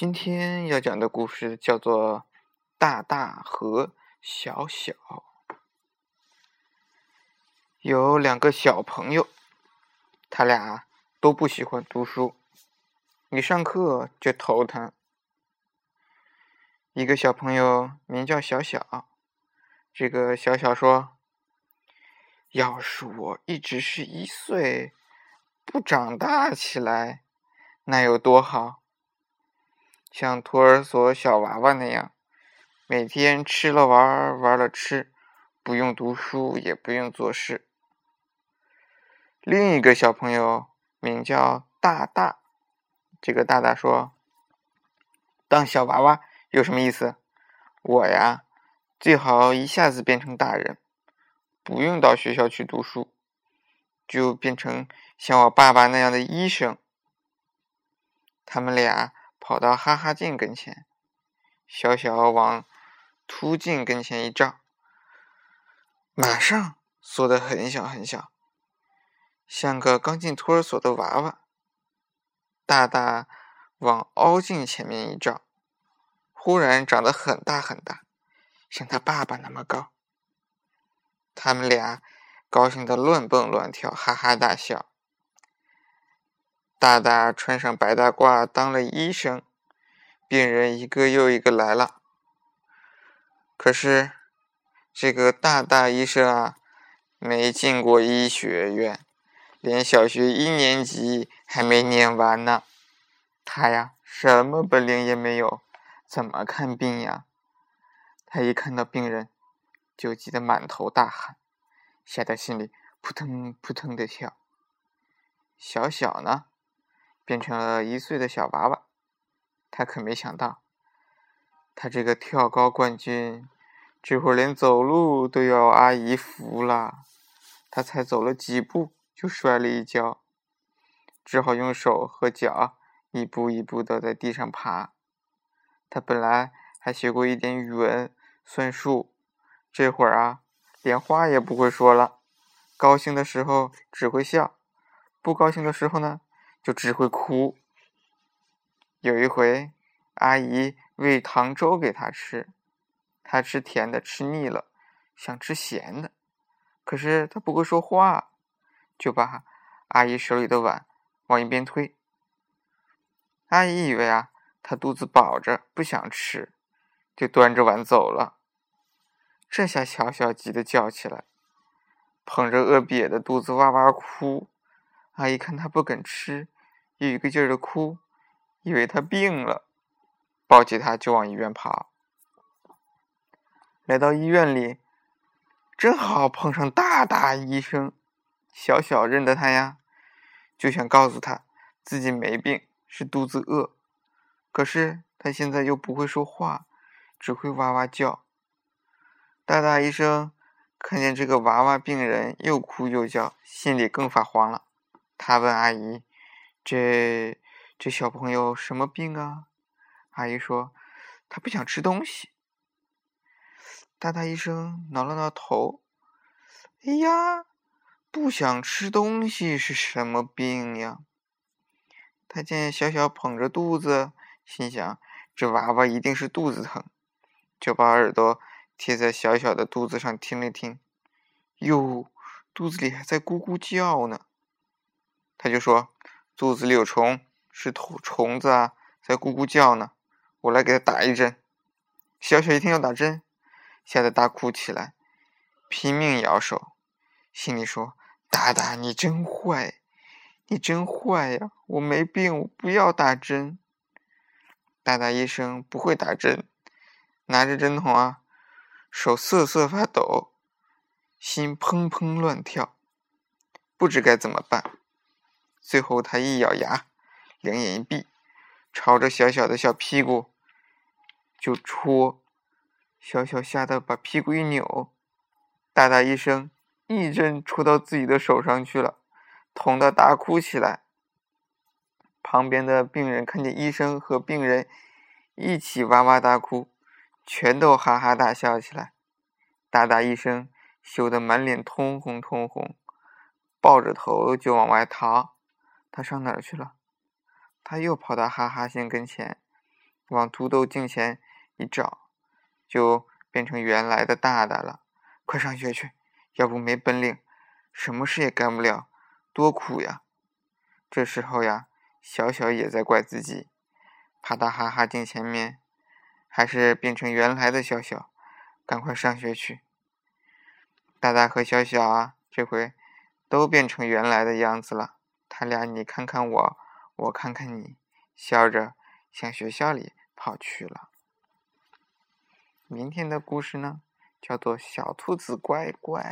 今天要讲的故事叫做《大大和小小》。有两个小朋友，他俩都不喜欢读书，一上课就头疼。一个小朋友名叫小小，这个小小说：“要是我一直是一岁，不长大起来，那有多好。”像托儿所小娃娃那样，每天吃了玩，玩了吃，不用读书，也不用做事。另一个小朋友名叫大大，这个大大说：“当小娃娃有什么意思？我呀，最好一下子变成大人，不用到学校去读书，就变成像我爸爸那样的医生。”他们俩。跑到哈哈镜跟前，小小往凸镜跟前一照，马上缩得很小很小，像个刚进托儿所的娃娃。大大往凹镜前面一照，忽然长得很大很大，像他爸爸那么高。他们俩高兴得乱蹦乱跳，哈哈大笑。大大穿上白大褂当了医生，病人一个又一个来了。可是这个大大医生啊，没进过医学院，连小学一年级还没念完呢。他呀，什么本领也没有，怎么看病呀？他一看到病人，就急得满头大汗，吓得心里扑腾扑腾的跳。小小呢？变成了一岁的小娃娃，他可没想到，他这个跳高冠军，这会儿连走路都要阿姨扶了。他才走了几步，就摔了一跤，只好用手和脚一步一步的在地上爬。他本来还学过一点语文、算术，这会儿啊，连话也不会说了。高兴的时候只会笑，不高兴的时候呢？就只会哭。有一回，阿姨喂糖粥给他吃，他吃甜的吃腻了，想吃咸的，可是他不会说话，就把阿姨手里的碗往一边推。阿姨以为啊，他肚子饱着不想吃，就端着碗走了。这下小小急得叫起来，捧着饿瘪的肚子哇哇哭。阿姨看他不肯吃。又一个劲儿的哭，以为他病了，抱起他就往医院跑。来到医院里，正好碰上大大医生，小小认得他呀，就想告诉他自己没病，是肚子饿。可是他现在又不会说话，只会哇哇叫。大大医生看见这个娃娃病人又哭又叫，心里更发慌了。他问阿姨。这这小朋友什么病啊？阿姨说他不想吃东西。大大医生挠了挠头，哎呀，不想吃东西是什么病呀？他见小小捧着肚子，心想这娃娃一定是肚子疼，就把耳朵贴在小小的肚子上听了听，哟，肚子里还在咕咕叫呢。他就说。肚子里有虫，是虫虫子啊，在咕咕叫呢。我来给他打一针。小小一听要打针，吓得大哭起来，拼命摇手，心里说：“大大你真坏，你真坏呀！我没病，我不要打针。”大大医生不会打针，拿着针筒啊，手瑟瑟发抖，心砰砰乱跳，不知该怎么办。最后，他一咬牙，两眼一闭，朝着小小的小屁股就戳。小小吓得把屁股一扭，大大一声，一针戳到自己的手上去了，痛得大哭起来。旁边的病人看见医生和病人一起哇哇大哭，全都哈哈大笑起来。大大医生羞得满脸通红通红，抱着头就往外逃。他上哪儿去了？他又跑到哈哈镜跟前，往土豆镜前一照，就变成原来的大大了。快上学去，要不没本领，什么事也干不了，多苦呀！这时候呀，小小也在怪自己，爬到哈哈镜前面，还是变成原来的小小，赶快上学去。大大和小小啊，这回都变成原来的样子了。他俩你看看我，我看看你，笑着向学校里跑去了。明天的故事呢，叫做《小兔子乖乖》。